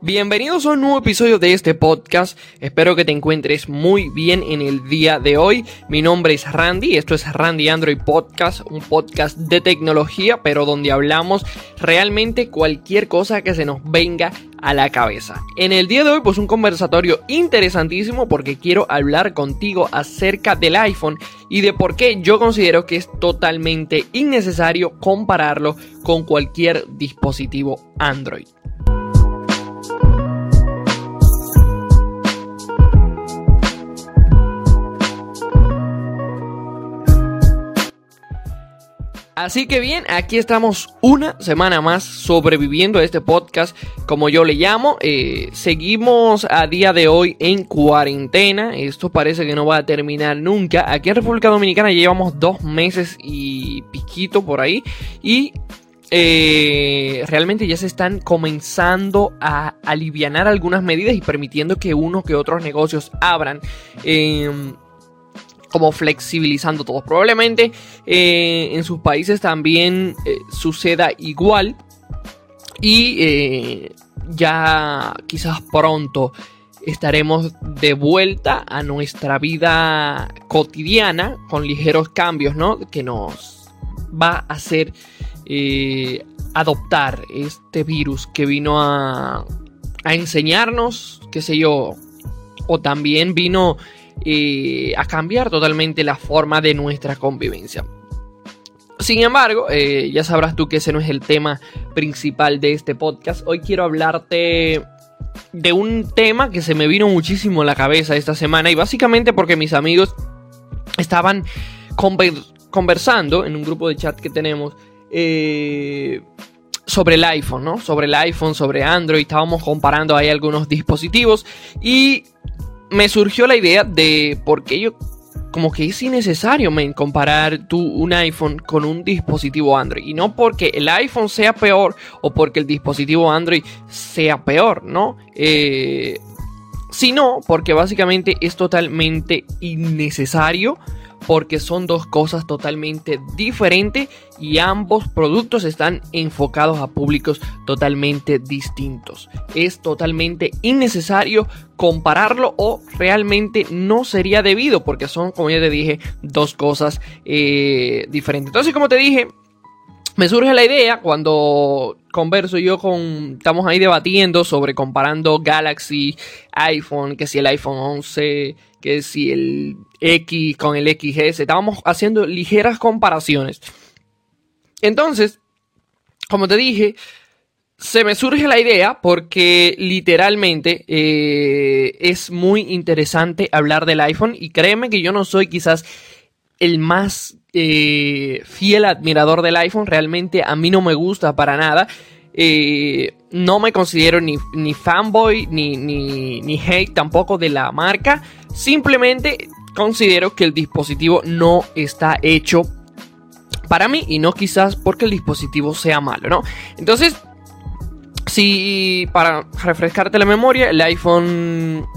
Bienvenidos a un nuevo episodio de este podcast. Espero que te encuentres muy bien en el día de hoy. Mi nombre es Randy, esto es Randy Android Podcast, un podcast de tecnología, pero donde hablamos realmente cualquier cosa que se nos venga a la cabeza. En el día de hoy pues un conversatorio interesantísimo porque quiero hablar contigo acerca del iPhone y de por qué yo considero que es totalmente innecesario compararlo con cualquier dispositivo Android. Así que bien, aquí estamos una semana más sobreviviendo a este podcast, como yo le llamo. Eh, seguimos a día de hoy en cuarentena. Esto parece que no va a terminar nunca. Aquí en República Dominicana llevamos dos meses y piquito por ahí. Y eh, realmente ya se están comenzando a aliviar algunas medidas y permitiendo que uno que otros negocios abran. Eh, como flexibilizando todo. Probablemente eh, en sus países también eh, suceda igual. Y eh, ya quizás pronto estaremos de vuelta a nuestra vida cotidiana con ligeros cambios, ¿no? Que nos va a hacer adoptar este virus que vino a, a enseñarnos, qué sé yo, o también vino a cambiar totalmente la forma de nuestra convivencia. Sin embargo, eh, ya sabrás tú que ese no es el tema principal de este podcast. Hoy quiero hablarte de un tema que se me vino muchísimo a la cabeza esta semana y básicamente porque mis amigos estaban conversando en un grupo de chat que tenemos eh, sobre el iPhone, ¿no? Sobre el iPhone, sobre Android, estábamos comparando ahí algunos dispositivos y me surgió la idea de por qué yo como que es innecesario comparar un iPhone con un dispositivo Android. Y no porque el iPhone sea peor o porque el dispositivo Android sea peor, ¿no? Eh, sino porque básicamente es totalmente innecesario porque son dos cosas totalmente diferentes y ambos productos están enfocados a públicos totalmente distintos. Es totalmente innecesario compararlo o realmente no sería debido porque son, como ya te dije, dos cosas eh, diferentes. Entonces, como te dije, me surge la idea cuando converso yo con. Estamos ahí debatiendo sobre comparando Galaxy, iPhone, que si el iPhone 11, que si el X con el XS. Estábamos haciendo ligeras comparaciones. Entonces, como te dije, se me surge la idea porque literalmente eh, es muy interesante hablar del iPhone y créeme que yo no soy quizás el más eh, fiel admirador del iPhone. Realmente a mí no me gusta para nada. Eh, no me considero ni, fanboy ni, ni, ni, hate tampoco de la marca. Simplemente considero que el dispositivo no está hecho para mí y no quizás porque el dispositivo sea malo, ¿no? Entonces, si para refrescarte la memoria, el iPhone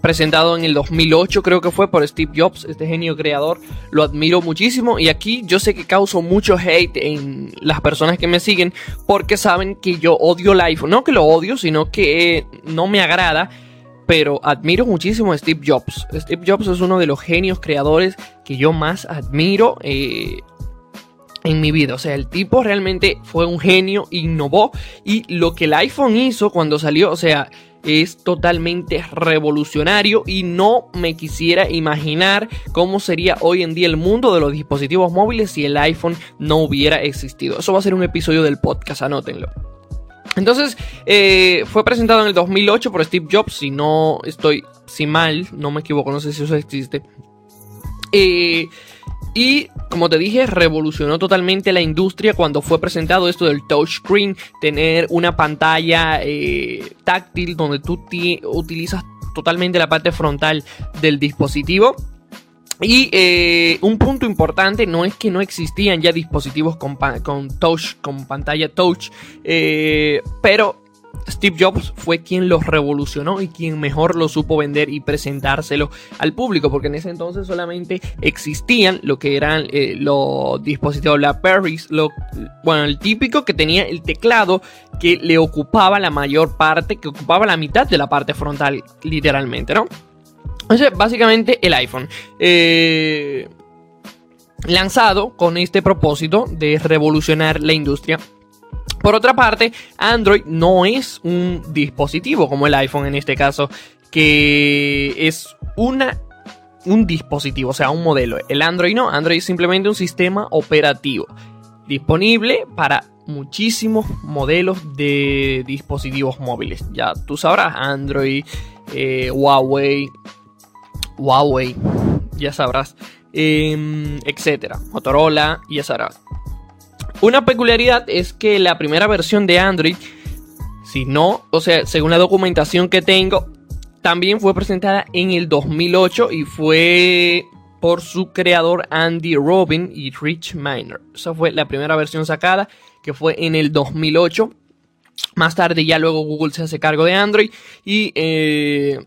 presentado en el 2008 creo que fue por Steve Jobs, este genio creador, lo admiro muchísimo y aquí yo sé que causo mucho hate en las personas que me siguen porque saben que yo odio el iPhone, no que lo odio, sino que no me agrada, pero admiro muchísimo a Steve Jobs. Steve Jobs es uno de los genios creadores que yo más admiro. Eh, en mi vida. O sea, el tipo realmente fue un genio, innovó y lo que el iPhone hizo cuando salió, o sea, es totalmente revolucionario y no me quisiera imaginar cómo sería hoy en día el mundo de los dispositivos móviles si el iPhone no hubiera existido. Eso va a ser un episodio del podcast, anótenlo. Entonces, eh, fue presentado en el 2008 por Steve Jobs, si no estoy, si mal, no me equivoco, no sé si eso existe. Eh, y como te dije, revolucionó totalmente la industria cuando fue presentado esto del touchscreen, tener una pantalla eh, táctil donde tú utilizas totalmente la parte frontal del dispositivo. Y eh, un punto importante no es que no existían ya dispositivos con, touch, con pantalla touch, eh, pero Steve Jobs fue quien los revolucionó y quien mejor lo supo vender y presentárselo al público, porque en ese entonces solamente existían lo que eran eh, los dispositivos BlackBerry, lo, bueno, el típico que tenía el teclado que le ocupaba la mayor parte, que ocupaba la mitad de la parte frontal, literalmente, ¿no? Básicamente el iPhone. Eh, lanzado con este propósito de revolucionar la industria por otra parte, Android no es un dispositivo como el iPhone en este caso, que es una, un dispositivo, o sea, un modelo. El Android no, Android es simplemente un sistema operativo disponible para muchísimos modelos de dispositivos móviles. Ya tú sabrás, Android, eh, Huawei, Huawei, ya sabrás, em, etcétera, Motorola, ya sabrás. Una peculiaridad es que la primera versión de Android, si no, o sea, según la documentación que tengo, también fue presentada en el 2008 y fue por su creador Andy Robin y Rich Miner. Esa fue la primera versión sacada, que fue en el 2008. Más tarde ya luego Google se hace cargo de Android y eh,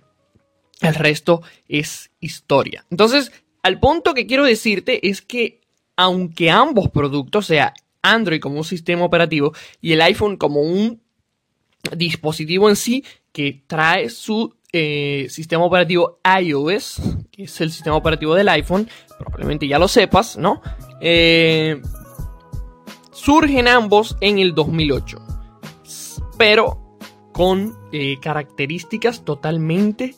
el resto es historia. Entonces, al punto que quiero decirte es que aunque ambos productos, sea Android como un sistema operativo y el iPhone como un dispositivo en sí que trae su eh, sistema operativo iOS, que es el sistema operativo del iPhone, probablemente ya lo sepas, ¿no? Eh, surgen ambos en el 2008, pero con eh, características totalmente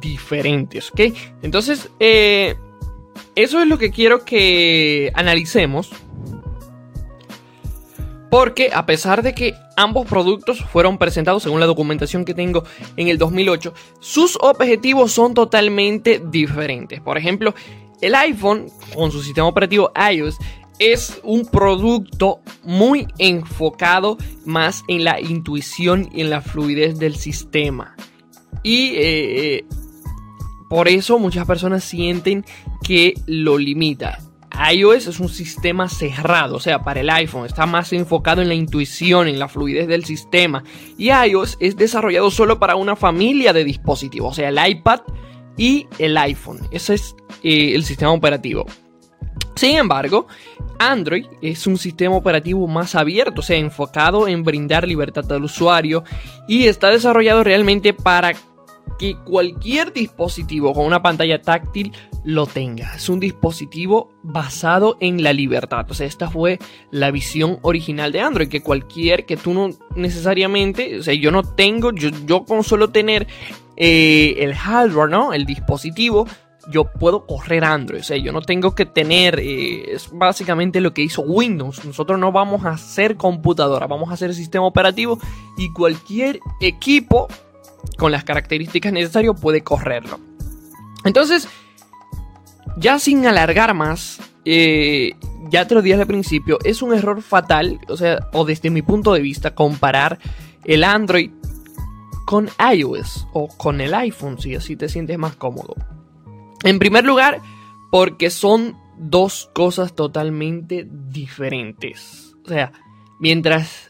diferentes, ¿ok? Entonces, eso es lo que quiero que analicemos porque a pesar de que ambos productos fueron presentados según la documentación que tengo en el 2008, sus objetivos son totalmente diferentes. Por ejemplo, el iPhone con su sistema operativo iOS es un producto muy enfocado más en la intuición y en la fluidez del sistema. Y eh, eh, por eso muchas personas sienten que lo limita iOS es un sistema cerrado, o sea, para el iPhone está más enfocado en la intuición, en la fluidez del sistema. Y iOS es desarrollado solo para una familia de dispositivos, o sea, el iPad y el iPhone. Ese es eh, el sistema operativo. Sin embargo, Android es un sistema operativo más abierto, o sea, enfocado en brindar libertad al usuario y está desarrollado realmente para que cualquier dispositivo con una pantalla táctil lo tenga. Es un dispositivo basado en la libertad. O sea, esta fue la visión original de Android, que cualquier que tú no necesariamente, o sea, yo no tengo, yo, con solo tener eh, el hardware, ¿no? El dispositivo, yo puedo correr Android. O sea, yo no tengo que tener. Eh, es básicamente lo que hizo Windows. Nosotros no vamos a hacer computadora, vamos a hacer sistema operativo y cualquier equipo con las características necesarias puede correrlo. Entonces, ya sin alargar más, eh, ya te lo dije al principio, es un error fatal, o sea, o desde mi punto de vista, comparar el Android con iOS o con el iPhone, si así te sientes más cómodo. En primer lugar, porque son dos cosas totalmente diferentes. O sea, mientras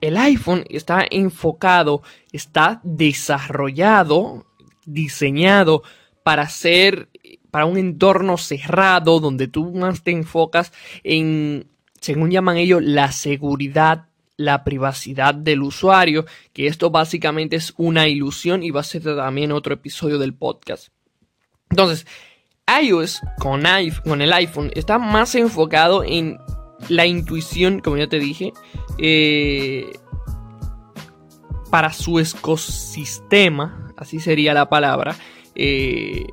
el iPhone está enfocado, está desarrollado, diseñado para ser para un entorno cerrado donde tú más te enfocas en, según llaman ellos, la seguridad, la privacidad del usuario, que esto básicamente es una ilusión y va a ser también otro episodio del podcast. Entonces, iOS con, con el iPhone está más enfocado en la intuición, como ya te dije, eh, para su ecosistema, así sería la palabra, eh,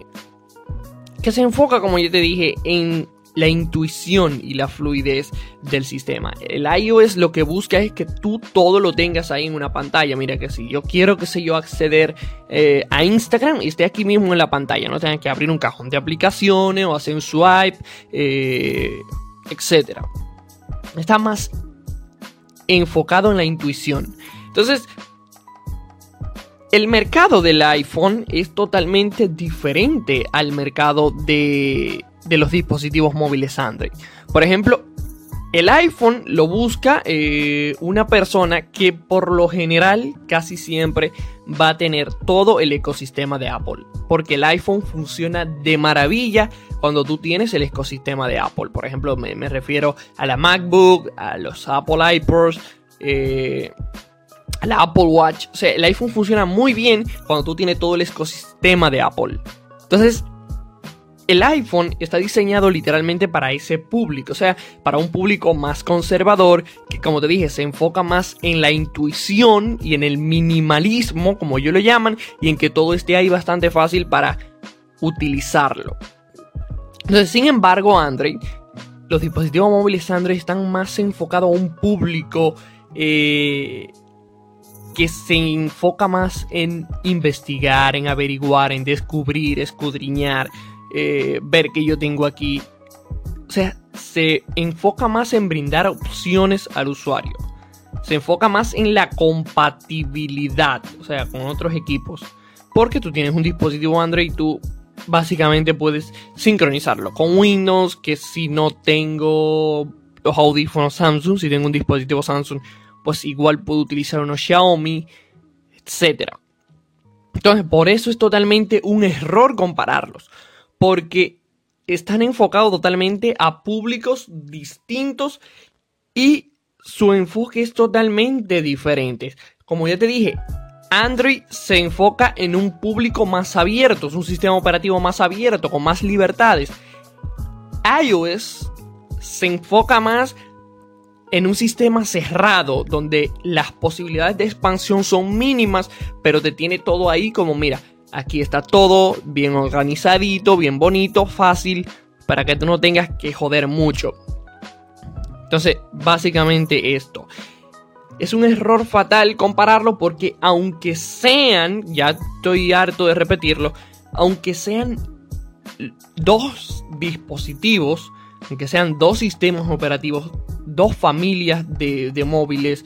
que se enfoca, como yo te dije, en la intuición y la fluidez del sistema. El iOS lo que busca es que tú todo lo tengas ahí en una pantalla. Mira que si yo quiero, que sé yo, acceder eh, a Instagram y esté aquí mismo en la pantalla, no tenga que abrir un cajón de aplicaciones o hacer un swipe, eh, etc. Está más enfocado en la intuición. Entonces, el mercado del iPhone es totalmente diferente al mercado de, los dispositivos móviles Android. Por ejemplo, El iPhone lo busca eh, una persona que por lo general casi siempre va a tener todo el ecosistema de Apple. Porque el iPhone funciona de maravilla cuando tú tienes el ecosistema de Apple. Por ejemplo, me, refiero a la MacBook, a los Apple iPods, eh, a la Apple Watch. O sea, el iPhone funciona muy bien cuando tú tienes todo el ecosistema de Apple. Entonces, el iPhone está diseñado literalmente para ese público, o sea, para un público más conservador, que como te dije, se enfoca más en la intuición y en el minimalismo, como ellos lo llaman, y en que todo esté ahí bastante fácil para utilizarlo. Entonces, sin embargo, Android, los dispositivos móviles Android están más enfocados a un público eh, que se enfoca más en investigar, en averiguar, en descubrir, escudriñar eh, ver que yo tengo aquí. O sea, se enfoca más en brindar opciones al usuario. Se enfoca más en la compatibilidad, o sea, con otros equipos. Porque tú tienes un dispositivo Android y tú básicamente puedes sincronizarlo con Windows, que si no tengo los audífonos Samsung, si tengo un dispositivo Samsung, pues igual puedo utilizar unos Xiaomi, etc. Entonces, por eso es totalmente un error compararlos porque están enfocados totalmente a públicos distintos y su enfoque es totalmente diferente. Como ya te dije, Android se enfoca en un público más abierto, es un sistema operativo más abierto, con más libertades. iOS se enfoca más en un sistema cerrado, donde las posibilidades de expansión son mínimas, pero te tiene todo ahí como, mira, Aquí está todo bien organizadito, bien bonito, fácil, para que tú no tengas que joder mucho. Entonces, básicamente esto. Es un error fatal compararlo porque aunque sean, ya estoy harto de repetirlo, aunque sean dos dispositivos, aunque sean dos sistemas operativos, dos familias de, de móviles,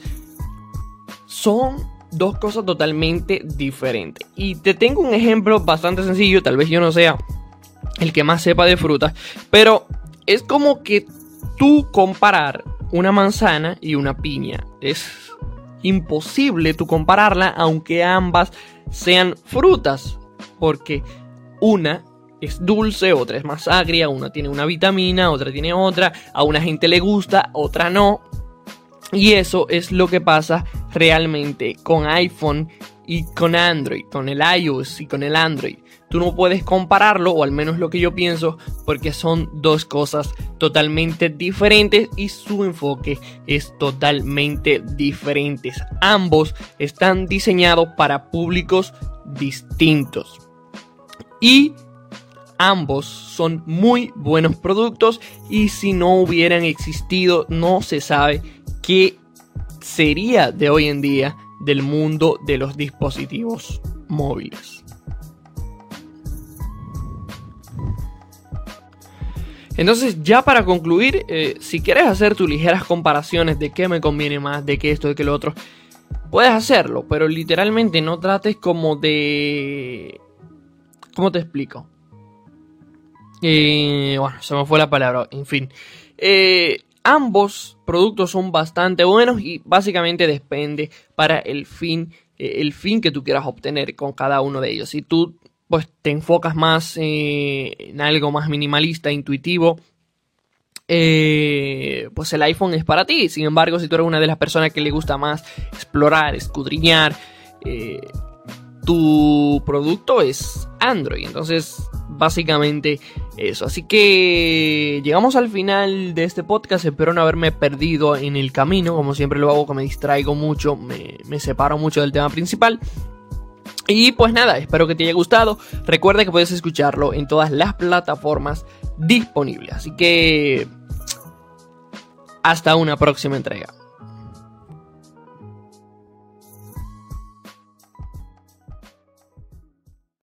son dos cosas totalmente diferentes. Y te tengo un ejemplo bastante sencillo, tal vez yo no sea el que más sepa de frutas, pero es como que tú comparar una manzana y una piña. Es imposible tú compararla aunque ambas sean frutas, porque una es dulce, otra es más agria, una tiene una vitamina, otra tiene otra, a una gente le gusta, otra no. Y eso es lo que pasa realmente con iPhone y con Android, con el iOS y con el Android. Tú no puedes compararlo, o al menos lo que yo pienso, porque son dos cosas totalmente diferentes y su enfoque es totalmente diferente. Ambos están diseñados para públicos distintos. Y ambos son muy buenos productos y si no hubieran existido no se sabe qué sería de hoy en día del mundo de los dispositivos móviles. Entonces, ya para concluir, eh, si quieres hacer tus ligeras comparaciones de qué me conviene más, de qué esto, de qué lo otro, puedes hacerlo, pero literalmente no trates como de... ¿Cómo te explico? Eh, bueno, se me fue la palabra, en fin. Eh, Ambos productos son bastante buenos y básicamente depende para el fin, eh, el fin que tú quieras obtener con cada uno de ellos. Si tú pues te enfocas más eh, en algo más minimalista, intuitivo, eh, pues el iPhone es para ti. Sin embargo, si tú eres una de las personas que le gusta más explorar, escudriñar, tu producto es Android. Entonces, básicamente eso. Así que llegamos al final de este podcast. Espero no haberme perdido en el camino. Como siempre lo hago, que me distraigo mucho, me, me separo mucho del tema principal. Y pues nada, espero que te haya gustado. Recuerda que puedes escucharlo en todas las plataformas disponibles. Así que hasta una próxima entrega.